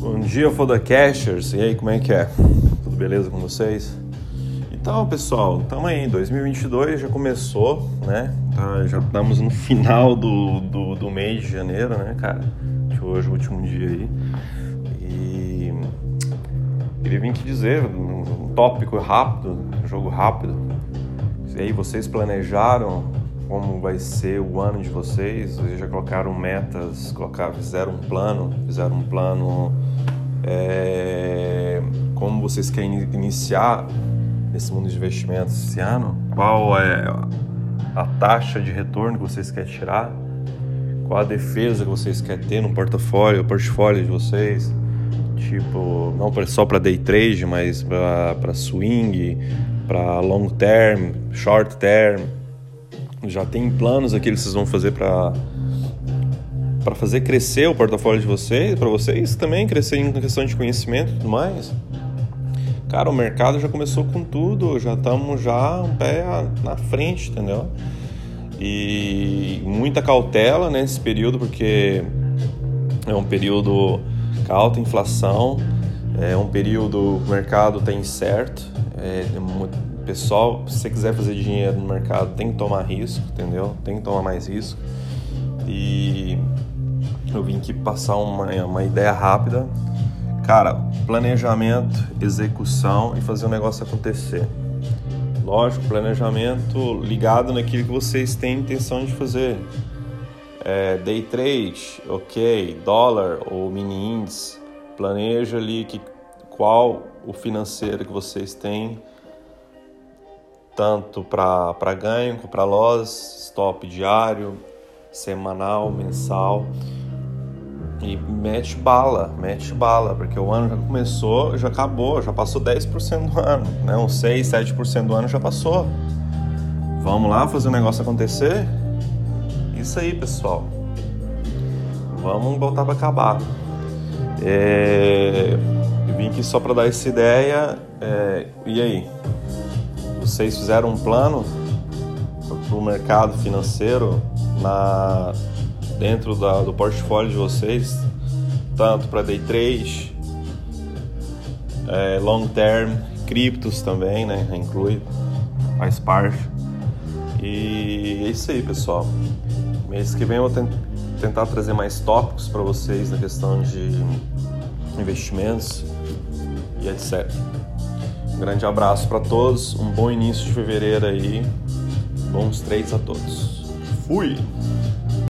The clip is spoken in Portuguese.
Bom dia, Fodacashers. E aí, como é que é? Tudo beleza com vocês? Então, pessoal, estamos aí. 2022 já começou, né? Tá, já estamos no final do, do, do, mês de janeiro, né, cara? De hoje, o último dia aí. E queria vir aqui dizer um tópico rápido, um jogo rápido. E aí, vocês planejaram como vai ser o ano de vocês? Vocês já colocaram metas, colocaram, fizeram um plano, fizeram um plano é, como vocês querem iniciar esse mundo de investimentos esse ano? Qual é a taxa de retorno que vocês querem tirar? Qual a defesa que vocês querem ter no portfólio, portfólio de vocês? Tipo, não só para day trade, mas para swing, para long term, short term. Já tem planos aqui que vocês vão fazer para para fazer crescer o portfólio de vocês, para vocês também crescer em questão de conhecimento e tudo mais. Cara, o mercado já começou com tudo, já estamos já um pé na frente, entendeu? E muita cautela nesse período, porque é um período com alta inflação, é um período o mercado está incerto. É, pessoal, se você quiser fazer dinheiro no mercado, tem que tomar risco, entendeu? Tem que tomar mais risco. E eu vim aqui passar uma, uma ideia rápida. Cara, planejamento, execução e fazer o negócio acontecer. Lógico, planejamento ligado naquilo que vocês têm intenção de fazer. É, day trade, ok, dólar ou mini índice. Planeja ali que, qual o financeiro que vocês têm, tanto para ganho, para loss, stop diário, semanal, mensal e mete bala, mete bala, porque o ano já começou, já acabou, já passou 10% do ano, né? Uns 6, 7% do ano já passou. Vamos lá fazer o negócio acontecer? Isso aí, pessoal. Vamos botar para acabar. É... Eu vim aqui só para dar essa ideia. É... E aí? Vocês fizeram um plano para o mercado financeiro na dentro da, do portfólio de vocês, tanto para day trade, é, long term, criptos também, né? Inclui, faz parte. E é isso aí, pessoal. Mês que vem eu vou tentar trazer mais tópicos para vocês na questão de investimentos e etc. Um grande abraço para todos, um bom início de fevereiro aí, bons trades a todos. Fui!